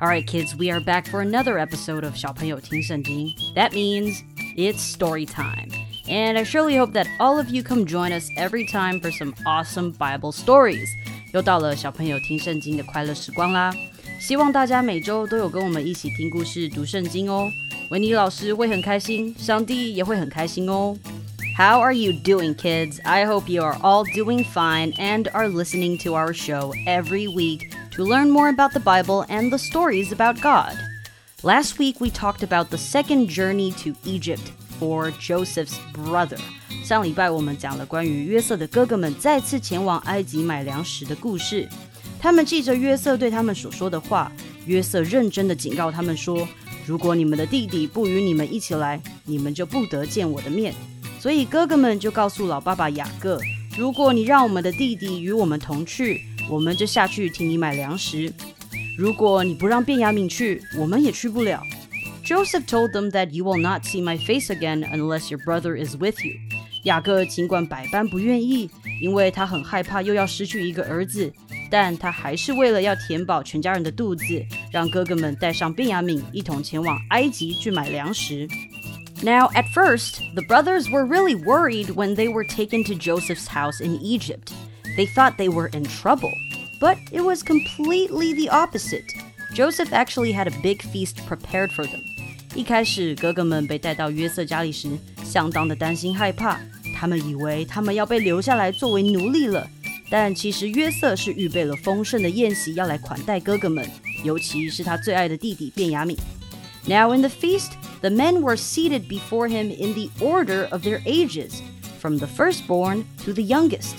All right, kids, we are back for another episode of 小朋友听圣经. That means it's story time. And I surely hope that all of you come join us every time for some awesome Bible stories. 又到了小朋友听圣经的快乐时光啦！希望大家每周都有跟我们一起听故事、读圣经哦。维尼老师会很开心，上帝也会很开心哦。How are you doing, kids? I hope you are all doing fine and are listening to our show every week to learn more about the Bible and the stories about God. Last week, we talked about the second journey to Egypt for Joseph's brother. 上礼拜我们讲了关于约瑟的哥哥们再次前往埃及买粮食的故事。他们记着约瑟对他们所说的话，约瑟认真的警告他们说：“如果你们的弟弟不与你们一起来，你们就不得见我的面。”所以哥哥们就告诉老爸爸雅各：“如果你让我们的弟弟与我们同去， 我们就下去替你买粮食。如果你不让便雅悯去，我们也去不了。” Joseph told them that you will not see my face again unless your brother is with you. 雅各尽管百般不愿意，因为他很害怕又要失去一个儿子，但他还是为了要填饱全家人的肚子，让哥哥们带上便雅悯一同前往埃及去买粮食。Now, at first, the brothers were really worried when they were taken to Joseph's house in Egypt. They thought they were in trouble, but it was completely the opposite. Joseph actually had a big feast prepared for them. 一开始，哥哥们被带到约瑟家里时，相当的担心害怕。他们以为他们要被留下来作为奴隶了，但其实约瑟是预备了丰盛的宴席要来款待哥哥们，尤其是他最爱的弟弟便雅悯。Now in the feast, the men were seated before him in the order of their ages, from the firstborn to the youngest.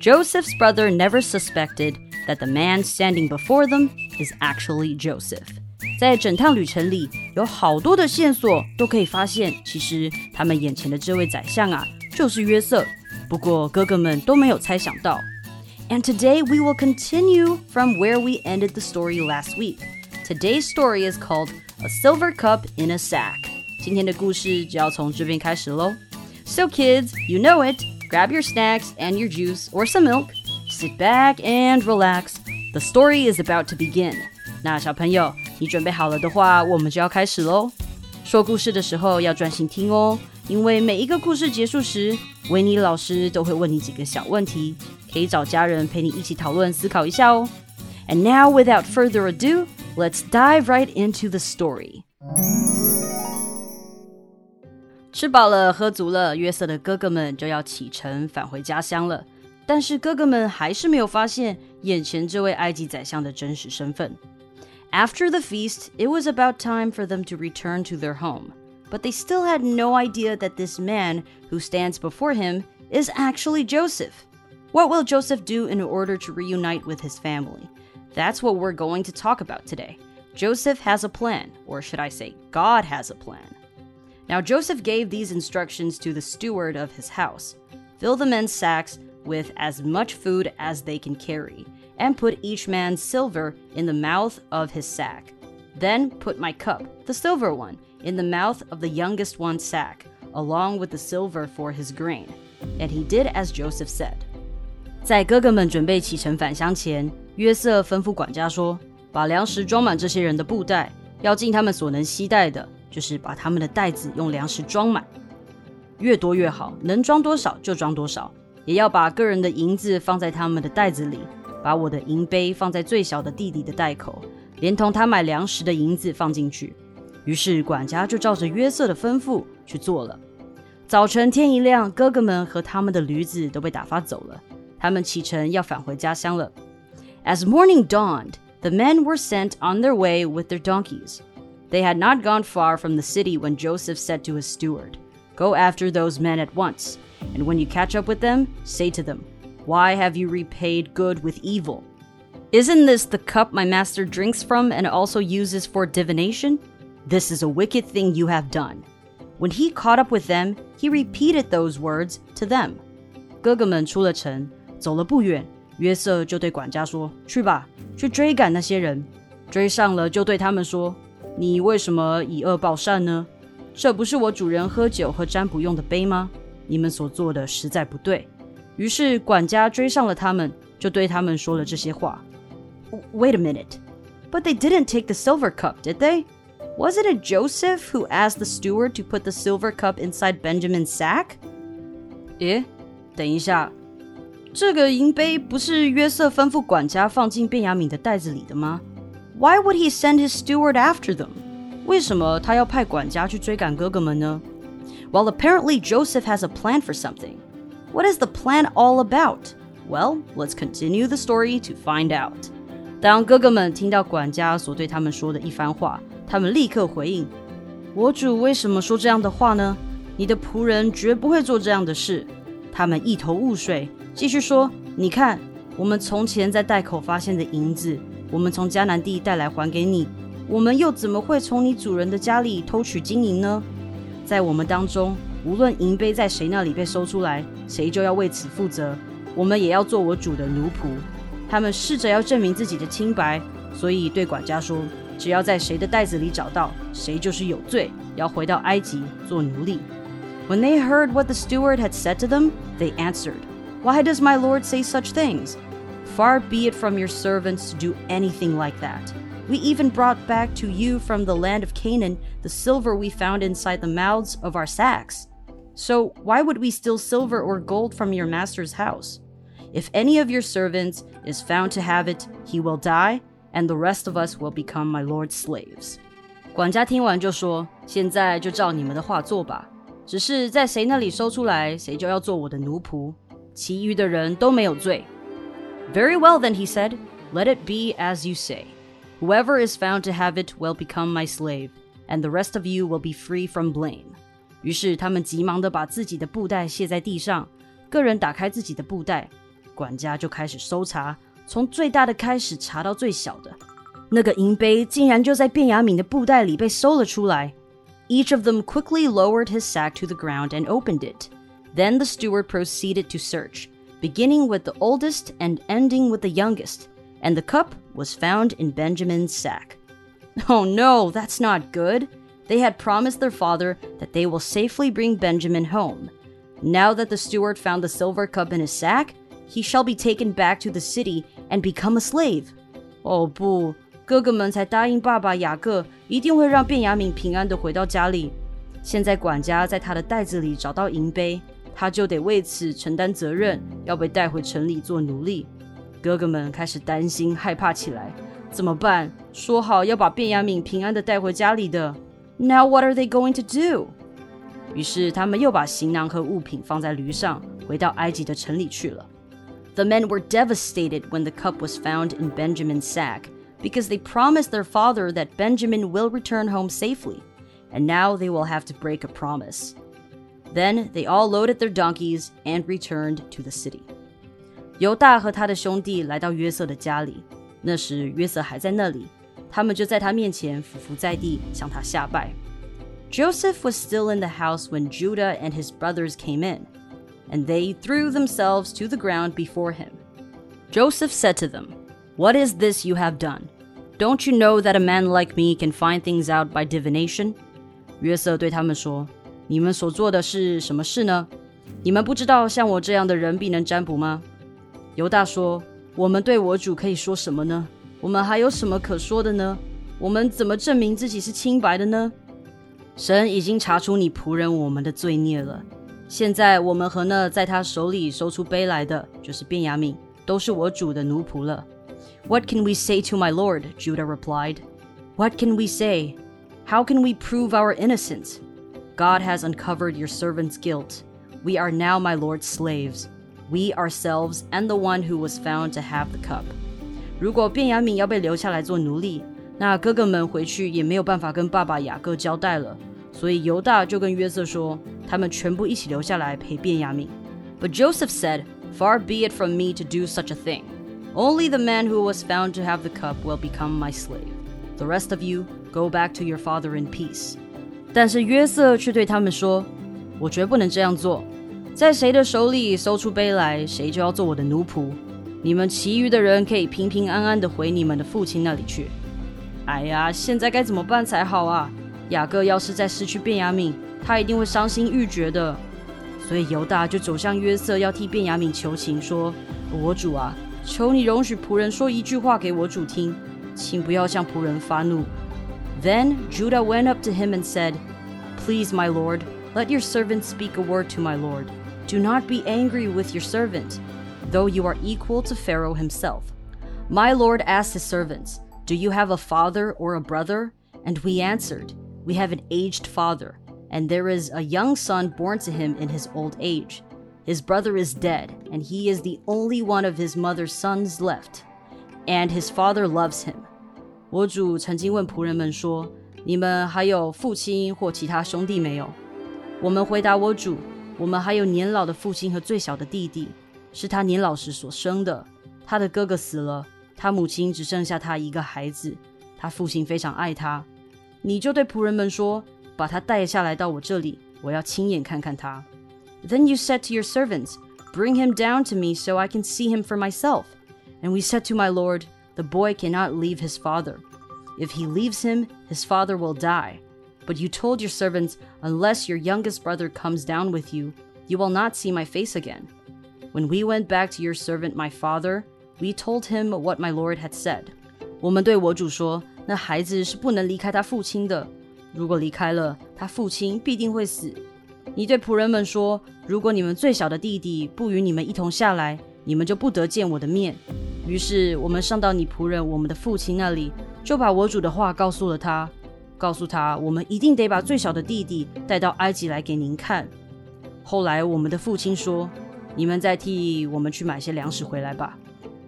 Joseph's brother never suspected that the man standing before them is actually Joseph. 在整趟旅程里，有好多的线索都可以发现，其实他们眼前的这位宰相啊，就是约瑟。不过哥哥们都没有猜想到。And today we will continue from where we ended the story last week. Today's story is called A Silver Cup in a Sack. 今天的故事就要从这边开始喽。So kids, you know it. Grab your snacks and your juice or some milk. Sit back and relax. The story is about to begin. 那小朋友，你准备好了的话，我们就要开始喽。说故事的时候要专心听哦，因为每一个故事结束时，维尼老师都会问你几个小问题，可以找家人陪你一起讨论思考一下哦。And now, without further ado, let's dive right into the story. 吃饱了，喝足了，约瑟的哥哥们就要启程返回家乡了。但是哥哥们还是没有发现眼前这位埃及宰相的真实身份。After the feast, it was about time for them to return to their home. But they still had no idea that this man who stands before him is actually Joseph. What will Joseph do in order to reunite with his family? That's what we're going to talk about today. Joseph has a plan, or should I say, God has a plan. Now, Joseph gave these instructions to the steward of his house fill the men's sacks with as much food as they can carry, and put each man's silver in the mouth of his sack. Then put my cup, the silver one, in the mouth of the youngest one's sack, along with the silver for his grain. And he did as Joseph said. 在哥哥们准备启程返乡前，约瑟吩咐管家说：“把粮食装满这些人的布袋，要尽他们所能携带的， 就是把他们的袋子用粮食装满，越多越好，能装多少就装多少。也要把个人的银子放在他们的袋子里，把我的银杯放在最小的弟弟的袋口，连同他买粮食的银子放进去。于是管家就照着约瑟的吩咐去做了。早晨天一亮，哥哥们和他们的驴子都被打发走了。他们启程要返回家乡了。As morning dawned, the men were sent on their way with their donkeys. They had not gone far from the city when Joseph said to his steward, Go after those men at once, and when you catch up with them, say to them, Why have you repaid good with evil? Isn't this the cup my master drinks from and also uses for divination? This is a wicked thing you have done. When he caught up with them, he repeated those words to them. 哥哥们出了城，走了不远，约瑟就对管家说：“去吧，去追赶那些人。追上了，就对他们说：‘ 你为什么以恶报善呢？这不是我主人喝酒和占卜用的杯吗？你们所做的实在不对。’于是管家追上了他们，就对他们说了这些话。” Wait a minute. But they didn't take the silver cup, did they? Wasn't it Joseph who asked the steward to put the silver cup inside Benjamin's sack? 诶，等一下，这个银杯不是约瑟吩咐管家放进便雅悯的袋子里的吗 ？Why would he send his steward after them? 为什么他要派管家去追赶哥哥们呢？Well, apparently Joseph has a plan for something. What is the plan all about? Well, let's continue the story to find out. 当哥哥们听到管家所对他们说的一番话，他们立刻回应：“我主为什么说这样的话呢？你的仆人绝不会做这样的事。”他们一头雾水，继续说：“你看，我们从前在袋口发现的银子， 我们从迦南地带来还给你，我们又怎么会从你主人的家里偷取金银呢？在我们当中，无论银杯在谁那里被搜出来，谁就要为此负责。我们也要做我主的奴仆。”他们试着要证明自己的清白，所以对管家说：“只要在谁的袋子里找到，谁就是有罪，要回到埃及做奴隶。” When they heard what the steward had said to them, they answered, Why does my lord say such things? Far be it from your servants to do anything like that. We even brought back to you from the land of Canaan the silver we found inside the mouths of our sacks. So why would we steal silver or gold from your master's house? If any of your servants is found to have it, he will die, and the rest of us will become my lord's slaves. 管家听完就说：“现在就照你们的话做吧。只是在谁那里搜出来，谁就要做我的奴仆。其余的人都没有罪。” Very well, then he said, "Let it be as you say. Whoever is found to have it will become my slave, and the rest of you will be free from blame. 于是他们急忙地把自己的布袋卸在地上，个人打开自己的布袋，管家就开始搜查，从最大的开始查到最小的。那个银杯竟然就在卞雅敏的布袋里被搜了出来。Each of them quickly lowered his sack to the ground and opened it. Then the steward proceeded to search, beginning with the oldest and ending with the youngest, and the cup was found in Benjamin's sack. Oh no, that's not good. They had promised their father that they will safely bring Benjamin home. Now that the steward found the silver cup in his sack, he shall be taken back to the city and become a slave. 哦不，哥哥们才答应爸爸雅各一定会让卞雅敏平安的回到家里。现在管家在他的袋子里找到银杯， 他就得为此承担责任，要被带回城里做奴隶。哥哥们开始担心害怕起来，怎么办？说好要把卞雅敏平安的带回家里的，Now what are they going to do？于是他们又把行囊和物品放在驴上，回到埃及的城里去了。the men were devastated when the cup was found in Benjamin's sack, because they promised their father that Benjamin will return home safely, and now they will have to break a promise. Then they all loaded their donkeys and returned to the city. 犹大和他的兄弟来到约瑟的家里，那时约瑟还在那里，他们就在他面前俯伏在地，向他下拜。Joseph was still in the house when Judah and his brothers came in and they threw themselves to the ground before him. Joseph said to them, What is this you have done? Don't you know that a man like me can find things out by divination? 约瑟对他们说：“ 你们所做的是什么事呢？你们不知道像我这样的人必能占卜吗？”犹大说：“我们对我主可以说什么呢？我们还有什么可说的呢？我们怎么证明自己是清白的呢？神已经查出你仆人我们的罪孽了。”现在我们和那在他手里收出杯来的，就是便雅悯，都是我主的奴仆了。What can we say to my lord? Judah replied. What can we say? How can we prove our innocence? God has uncovered your servant's guilt. We are now my Lord's slaves, we ourselves and the one who was found to have the cup. 如果便雅悯要被留下来做奴隶，那哥哥们回去也没有办法跟爸爸雅各交代了，所以犹大就跟约瑟说，他们全部一起留下来陪便雅悯。But Joseph said, Far be it from me to do such a thing. Only the man who was found to have the cup will become my slave. The rest of you go back to your father in peace. 但是约瑟却对他们说：“我绝不能这样做，在谁的手里搜出杯来，谁就要做我的奴仆。你们其余的人可以平平安安的回你们的父亲那里去。”哎呀，现在该怎么办才好啊？雅各要是再失去便雅悯，他一定会伤心欲绝的。所以犹大就走向约瑟，要替便雅悯求情，说：“我主啊，求你容许仆人说一句话给我主听，请不要向仆人发怒。” Then Judah went up to him and said, Please, my lord, let your servant speak a word to my lord. Do not be angry with your servant, though you are equal to Pharaoh himself. My lord asked his servants, Do you have a father or a brother? And we answered, We have an aged father, and there is a young son born to him in his old age. His brother is dead, and he is the only one of his mother's sons left, and his father loves him. 我主曾经问仆人们说：“你们还有父亲或其他兄弟没有？”我们回答我主：“我们还有年老的父亲和最小的弟弟，是他年老时所生的。他的哥哥死了，他母亲只剩下他一个孩子。他父亲非常爱他。你就对仆人们说：把他带下来到我这里，我要亲眼看看他。”Then you said to your servants, Bring him down to me so I can see him for myself. And we said to my lord. The boy cannot leave his father. If he leaves him, his father will die. But you told your servants, Unless your youngest brother comes down with you, you will not see my face again. When we went back to your servant my father, we told him what my lord had said. 我们对我主说，那孩子是不能离开他父亲的。如果离开了，他父亲必定会死。你对仆人们说，如果你们最小的弟弟不与你们一同下来，你们就不得见我的面。 于是我们上到你仆人我们的父亲那里，就把我主的话告诉了他，告诉他我们一定得把最小的弟弟带到埃及来给您看。后来我们的父亲说：“你们再替我们去买些粮食回来吧。”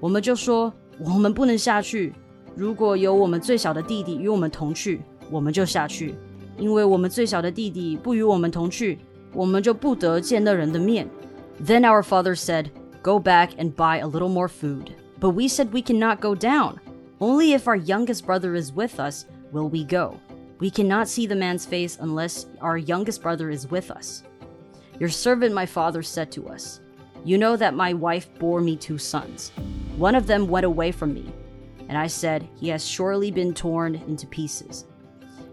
我们就说：“我们不能下去。如果有我们最小的弟弟与我们同去，我们就下去；因为我们最小的弟弟不与我们同去，我们就不得见那人的面。” Then our father said, "Go back and buy a little more food." But we said we cannot go down. Only if our youngest brother is with us will we go. We cannot see the man's face unless our youngest brother is with us. Your servant, my father, said to us, You know that my wife bore me two sons. One of them went away from me. And I said, He has surely been torn into pieces.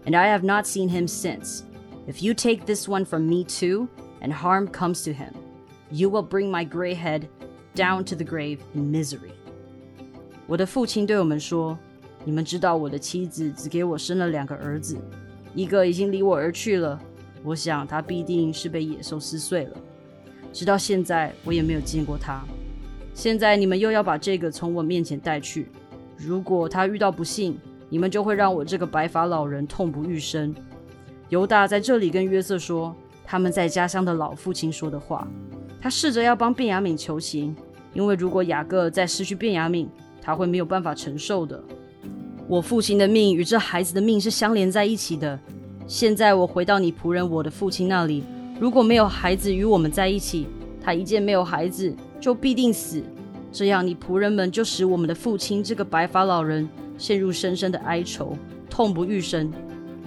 And I have not seen him since. If you take this one from me too, and harm comes to him, you will bring my gray head down to the grave in misery. 我的父亲对我们说：“你们知道我的妻子只给我生了两个儿子，一个已经离我而去了。我想他必定是被野兽撕碎了。直到现在，我也没有见过他。现在你们又要把这个从我面前带去。如果他遇到不幸，你们就会让我这个白发老人痛不欲生。”犹大在这里跟约瑟说他们在家乡的老父亲说的话。他试着要帮便雅悯求情，因为如果雅各再失去便雅悯，他会没有办法承受的。我父亲的命与这孩子的命是相连在一起的。现在我回到你仆人我的父亲那里，如果没有孩子与我们在一起，他一见没有孩子就必定死。这样你仆人们就使我们的父亲这个白发老人陷入深深的哀愁，痛不欲生。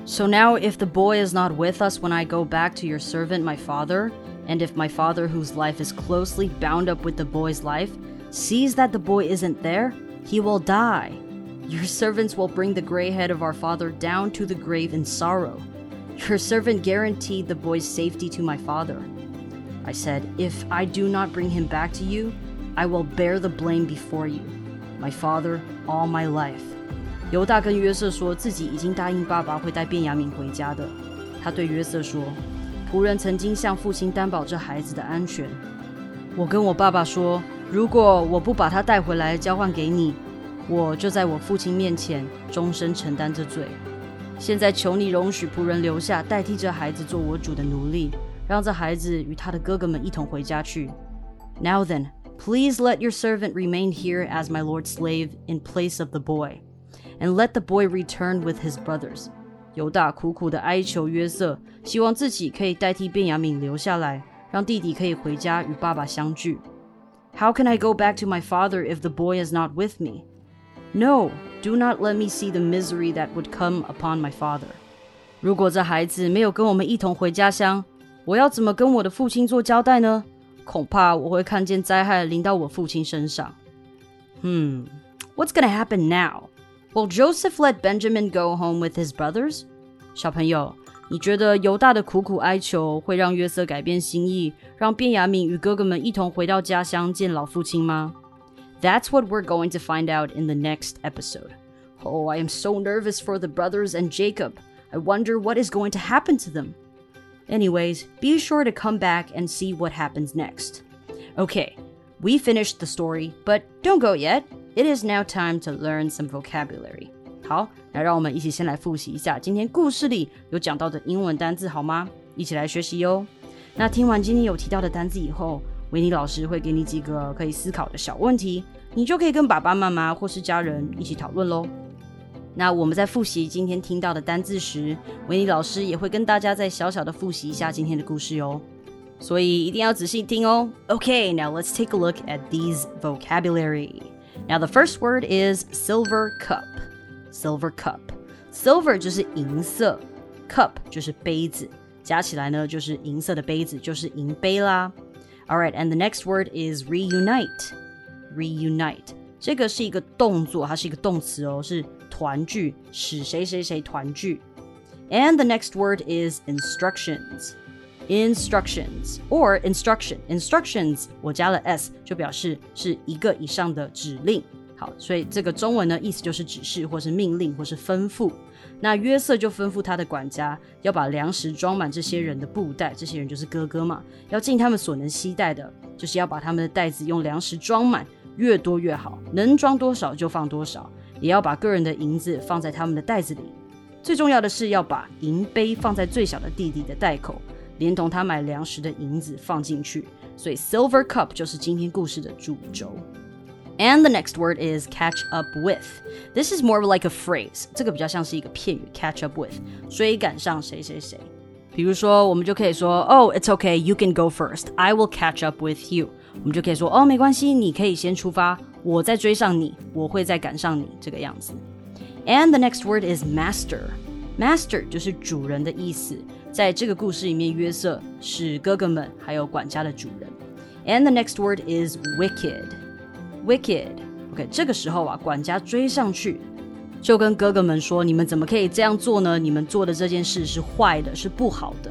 So now, if the boy is not with us when I go back to your servant my father, and if my father, whose life is closely bound up with the boy's life, sees that the boy isn't there, he will die. Your servants will bring the gray head of our father down to the grave in sorrow. Your servant guaranteed the boy's safety to my father. I said, If I do not bring him back to you, I will bear the blame before you, my father, all my life. 犹大跟约瑟说自己已经答应爸爸会带便雅悯回家的。他对约瑟说：“仆人曾经向父亲担保这孩子的安全。我跟我爸爸说。” 如果我不把他带回来交换给你，我就在我父亲面前终身承担这罪。现在求你容许仆人留下，代替这孩子做我主的奴隶，让这孩子与他的哥哥们一同回家去。Now then, please let your servant remain here as my lord's slave in place of the boy, and let the boy return with his brothers. 犹大苦苦的哀求约瑟，希望自己可以代替便雅悯留下来，让弟弟可以回家与爸爸相聚。How can I go back to my father if the boy is not with me? No, do not let me see the misery that would come upon my father. 如果这孩子没有跟我们一同回家乡，我要怎么跟我的父亲做交代呢？恐怕我会看见灾害临到我父亲身上。Hmm, what's going to happen now? Will Joseph let Benjamin go home with his brothers? 小朋友， 你觉得犹大的苦苦哀求会让约瑟改变心意，让便雅悯与哥哥们一同回到家乡见老父亲吗？That's what we're going to find out in the next episode. Oh, I am so nervous for the brothers and Jacob. I wonder what is going to happen to them. Anyways, be sure to come back and see what happens next. Okay, we finished the story, but don't go yet. It is now time to learn some vocabulary. 好，来让我们一起先来复习一下今天故事里有讲到的英文单字，好吗？一起来学习哟。那听完今天有提到的单字以后，维尼老师会给你几个可以思考的小问题，你就可以跟爸爸妈妈或是家人一起讨论喽。那我们在复习今天听到的单字时，维尼老师也会跟大家再小小的复习一下今天的故事哟。所以一定要仔细听哦。OK，now let's take a look at these vocabulary. Now, the first word is silver cup. Silver cup. Silver 就是银色，cup 就是杯子，加起来呢就是银色的杯子，就是银杯啦。All right, and the next word is reunite. Reunite 这个是一个动作，它是一个动词哦，是团聚，使谁谁谁团聚。And the next word is instructions instructions or instruction instructions 我加了 s 就表示是一个以上的指令。 好，所以这个中文呢意思就是指示或是命令或是吩咐。那约瑟就吩咐他的管家要把粮食装满这些人的布袋，这些人就是哥哥嘛，要尽他们所能携带的，就是要把他们的袋子用粮食装满，越多越好，能装多少就放多少，也要把个人的银子放在他们的袋子里。最重要的是要把银杯放在最小的弟弟的袋口。连同他买粮食的银子放进去，所以 silver cup 就是今天故事的主轴。And the next word is catch up with. This is more like a phrase. 这个比较像是一个片语，catch up with，追赶上谁谁谁。比如说，我们就可以说，Oh, it's okay, you can go first. I will catch up with you. 我们就可以说，哦，没关系，你可以先出发，我再追上你，我会再赶上你，这个样子。And the next word is master. Master 就是主人的意思。在这个故事里面，约瑟是哥哥们还有管家的主人。And the next word is wicked. Wicked. OK，这个时候啊，管家追上去，就跟哥哥们说：“你们怎么可以这样做呢？你们做的这件事是坏的，是不好的。”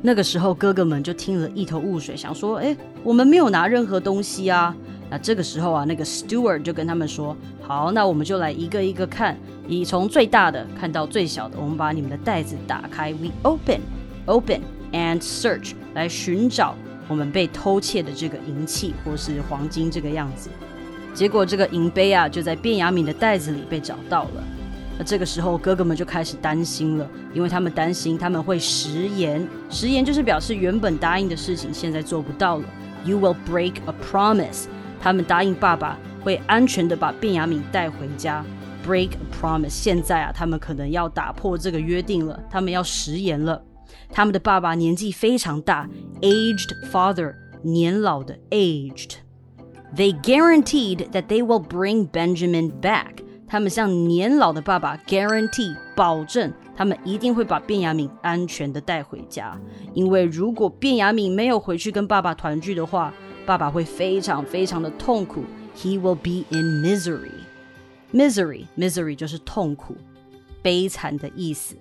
那个时候，哥哥们就听了一头雾水，想说：“哎，我们没有拿任何东西啊。”那这个时候啊，那个 steward 就跟他们说：“好，那我们就来一个一个看，以从最大的看到最小的。我们把你们的袋子打开，we open, open and search 来寻找我们被偷窃的这个银器或是黄金这个样子。结果这个银杯啊，就在卞雅敏的袋子里被找到了。那这个时候，哥哥们就开始担心了，因为他们担心他们会食言。食言就是表示原本答应的事情现在做不到了。You will break a promise。他们答应爸爸会安全的把卞雅敏带回家，break a promise。现在啊，他们可能要打破这个约定了，他们要食言了。他们的爸爸年纪非常大，aged father，年老的 aged。They guaranteed that they will bring Benjamin back。他们向年老的爸爸 guarantee 保证，他们一定会把卞雅敏安全的带回家。因为如果卞雅敏没有回去跟爸爸团聚的话，爸爸会非常非常的痛苦，He will be in misery. Misery, misery 就是痛苦、悲惨的意思。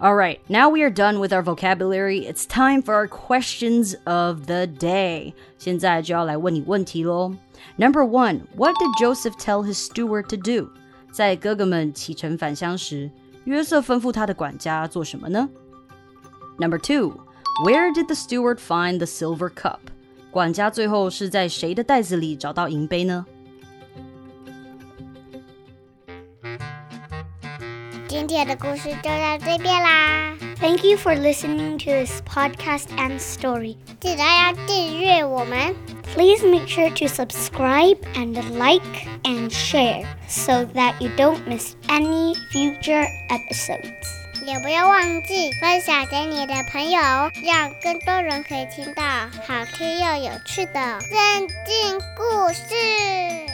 All right, now we are done with our vocabulary. It's time for our questions of the day. 现在就要来问你问题喽。Number one, what did Joseph tell his steward to do? 在哥哥们启程返乡时，约瑟吩咐他的管家做什么呢？Number two, where did the steward find the silver cup? 管家最后是在谁的袋子里找到银杯呢？ 今天 天的故事就到这边啦。Thank you for listening to this podcast and story. 记得要订阅我们。Please make sure to subscribe and like and share so that you don't miss any future episodes. 也不要忘记分享给你的朋友，让更多人可以听到好听又有趣的圣经故事。